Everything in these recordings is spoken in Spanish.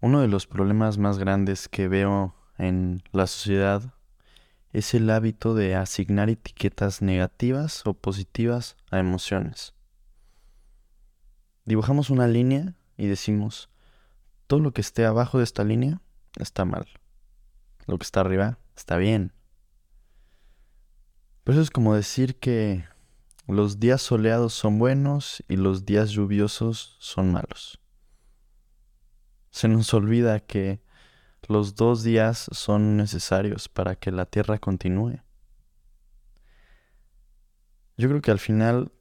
Uno de los problemas más grandes que veo en la sociedad es el hábito de asignar etiquetas negativas o positivas a emociones. Dibujamos una línea y decimos, todo lo que esté abajo de esta línea está mal. Lo que está arriba está bien. Pero eso es como decir que los días soleados son buenos y los días lluviosos son malos. Se nos olvida que los dos días son necesarios para que la Tierra continúe. Yo creo que al final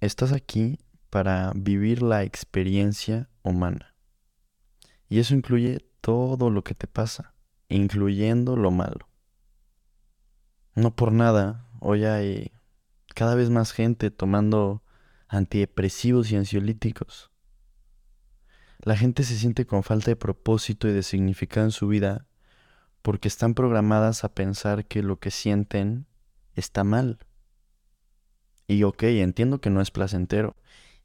estás aquí para vivir la experiencia humana. Y eso incluye todo lo que te pasa, incluyendo lo malo. No por nada, hoy hay cada vez más gente tomando antidepresivos y ansiolíticos. La gente se siente con falta de propósito y de significado en su vida porque están programadas a pensar que lo que sienten está mal. Y ok, entiendo que no es placentero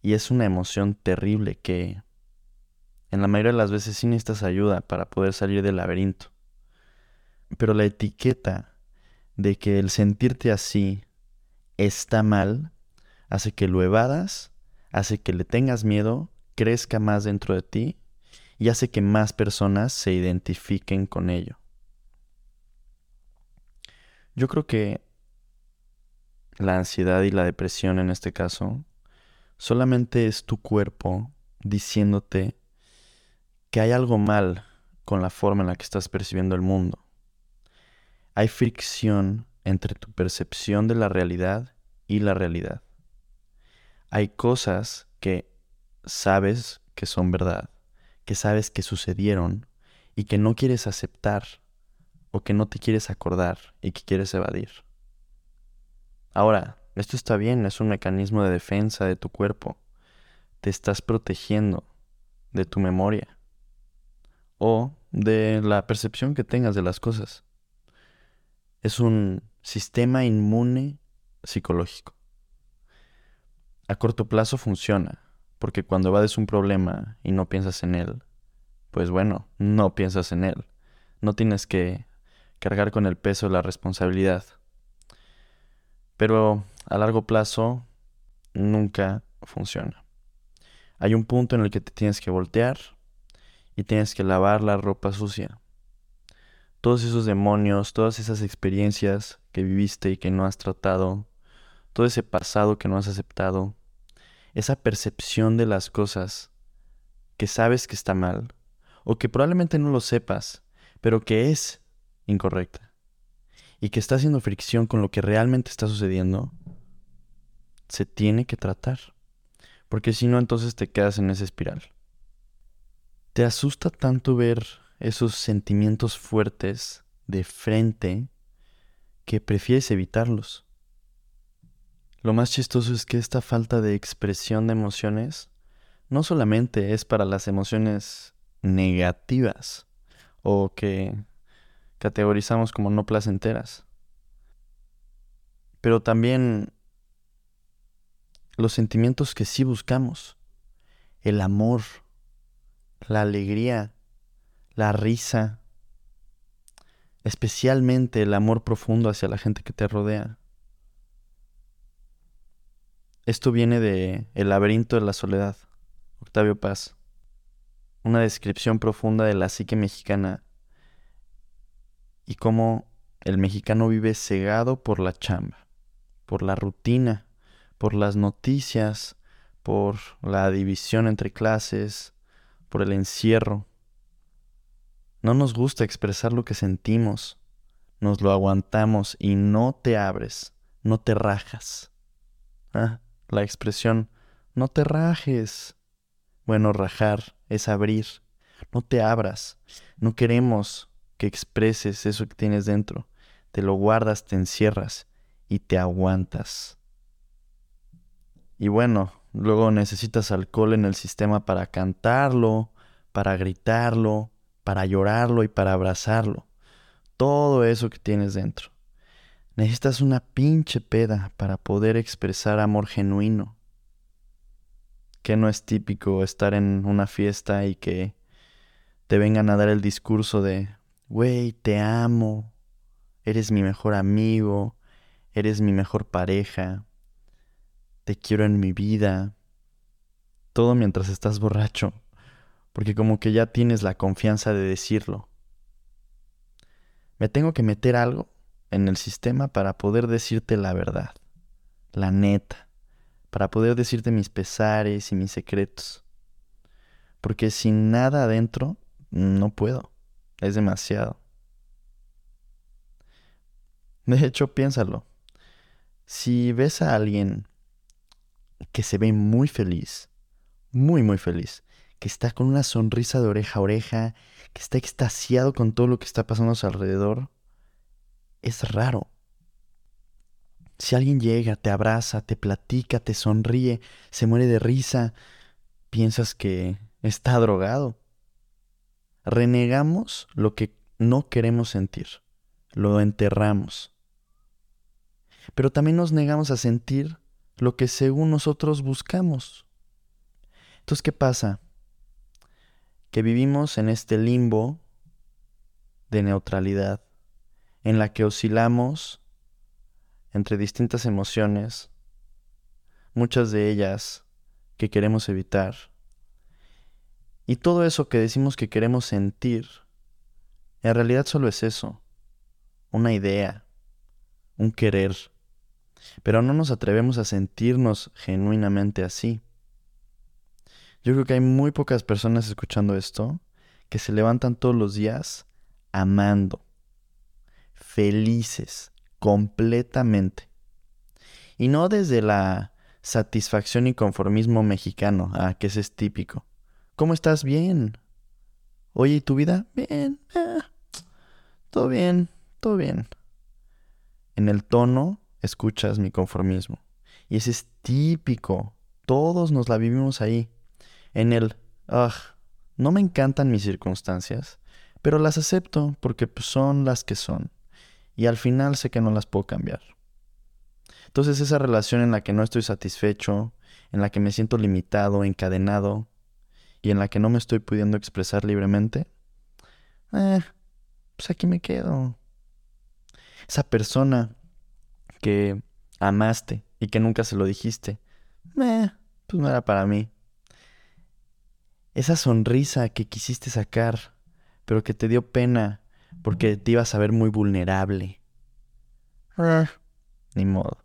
y es una emoción terrible que en la mayoría de las veces sí necesitas ayuda para poder salir del laberinto. Pero la etiqueta de que el sentirte así está mal hace que lo evadas, hace que le tengas miedo crezca más dentro de ti y hace que más personas se identifiquen con ello. Yo creo que la ansiedad y la depresión en este caso solamente es tu cuerpo diciéndote que hay algo mal con la forma en la que estás percibiendo el mundo. Hay fricción entre tu percepción de la realidad y la realidad. Hay cosas que sabes que son verdad, que sabes que sucedieron y que no quieres aceptar o que no te quieres acordar y que quieres evadir. Ahora, esto está bien, es un mecanismo de defensa de tu cuerpo. Te estás protegiendo de tu memoria o de la percepción que tengas de las cosas. Es un sistema inmune psicológico. A corto plazo funciona, porque cuando evades un problema y no piensas en él, pues bueno, no piensas en él. No tienes que cargar con el peso de la responsabilidad. Pero a largo plazo nunca funciona. Hay un punto en el que te tienes que voltear y tienes que lavar la ropa sucia. Todos esos demonios, todas esas experiencias que viviste y que no has tratado, todo ese pasado que no has aceptado, esa percepción de las cosas que sabes que está mal, o que probablemente no lo sepas, pero que es incorrecta, y que está haciendo fricción con lo que realmente está sucediendo, se tiene que tratar, porque si no entonces te quedas en esa espiral. ¿Te asusta tanto ver esos sentimientos fuertes de frente que prefieres evitarlos? Lo más chistoso es que esta falta de expresión de emociones no solamente es para las emociones negativas o que categorizamos como no placenteras, pero también los sentimientos que sí buscamos, el amor, la alegría, la risa, especialmente el amor profundo hacia la gente que te rodea. Esto viene de El laberinto de la soledad, Octavio Paz. Una descripción profunda de la psique mexicana y cómo el mexicano vive cegado por la chamba, por la rutina, por las noticias, por la división entre clases, por el encierro. No nos gusta expresar lo que sentimos, nos lo aguantamos y no te abres, no te rajas. Ah, la expresión no te rajes. Bueno, rajar es abrir. No te abras. No queremos que expreses eso que tienes dentro. Te lo guardas, te encierras y te aguantas. Y bueno, luego necesitas alcohol en el sistema para cantarlo, para gritarlo, para llorarlo y para abrazarlo. Todo eso que tienes dentro. Necesitas una pinche peda para poder expresar amor genuino. Que no es típico estar en una fiesta y que te vengan a dar el discurso de, güey, te amo, eres mi mejor amigo, eres mi mejor pareja, te quiero en mi vida. Todo mientras estás borracho, porque como que ya tienes la confianza de decirlo. Me tengo que meter algo en el sistema para poder decirte la verdad, la neta, para poder decirte mis pesares y mis secretos. Porque sin nada adentro, no puedo. Es demasiado. De hecho, piénsalo. Si ves a alguien que se ve muy feliz, muy, muy feliz, que está con una sonrisa de oreja a oreja, que está extasiado con todo lo que está pasando a su alrededor, es raro. Si alguien llega, te abraza, te platica, te sonríe, se muere de risa, piensas que está drogado. Renegamos lo que no queremos sentir, lo enterramos. Pero también nos negamos a sentir lo que según nosotros buscamos. Entonces, ¿qué pasa? Que vivimos en este limbo de neutralidad, en la que oscilamos entre distintas emociones, muchas de ellas que queremos evitar, y todo eso que decimos que queremos sentir, en realidad solo es eso, una idea, un querer. Pero no nos atrevemos a sentirnos genuinamente así. Yo creo que hay muy pocas personas escuchando esto que se levantan todos los días amando, felices, completamente. Y no desde la satisfacción y conformismo mexicano, ah, que ese es típico, ¿Cómo estás? Bien. Oye, ¿y tu vida? Bien. Ah, todo bien, todo bien. En el tono escuchas mi conformismo. Y ese es típico. Todos nos la vivimos ahí. En el, ah, no me encantan mis circunstancias, pero las acepto porque pues, son las que son. Y al final sé que no las puedo cambiar. Entonces esa relación en la que no estoy satisfecho, en la que me siento limitado, encadenado, y en la que no me estoy pudiendo expresar libremente, eh, pues aquí me quedo. Esa persona que amaste y que nunca se lo dijiste, eh, pues no era para mí. Esa sonrisa que quisiste sacar, pero que te dio pena porque te ibas a ver muy vulnerable. Eh, ni modo.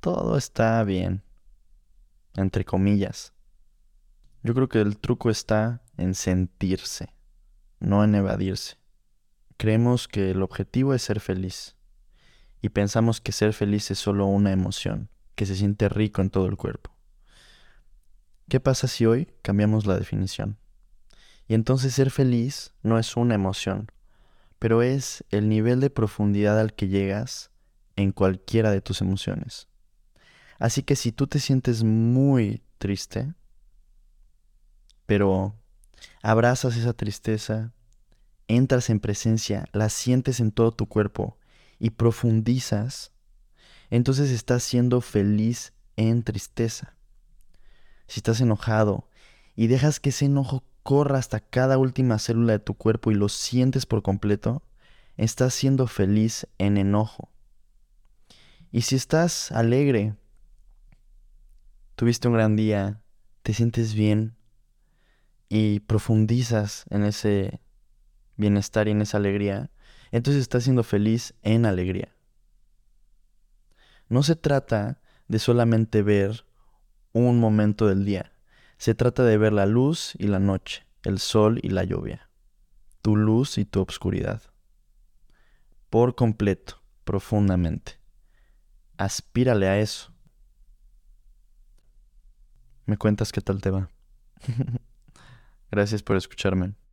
Todo está bien. Entre comillas. Yo creo que el truco está en sentirse, no en evadirse. Creemos que el objetivo es ser feliz y pensamos que ser feliz es solo una emoción, que se siente rico en todo el cuerpo. ¿Qué pasa si hoy cambiamos la definición? Y entonces ser feliz no es una emoción, pero es el nivel de profundidad al que llegas en cualquiera de tus emociones. Así que si tú te sientes muy triste, pero abrazas esa tristeza, entras en presencia, la sientes en todo tu cuerpo y profundizas, entonces estás siendo feliz en tristeza. Si estás enojado y dejas que ese enojo corra hasta cada última célula de tu cuerpo y lo sientes por completo, estás siendo feliz en enojo. Y si estás alegre, tuviste un gran día, te sientes bien, y profundizas en ese bienestar y en esa alegría, entonces estás siendo feliz en alegría. No se trata de solamente ver un momento del día, se trata de ver la luz y la noche, el sol y la lluvia, tu luz y tu obscuridad. Por completo, profundamente. Aspírale a eso. ¿Me cuentas qué tal te va? Gracias por escucharme.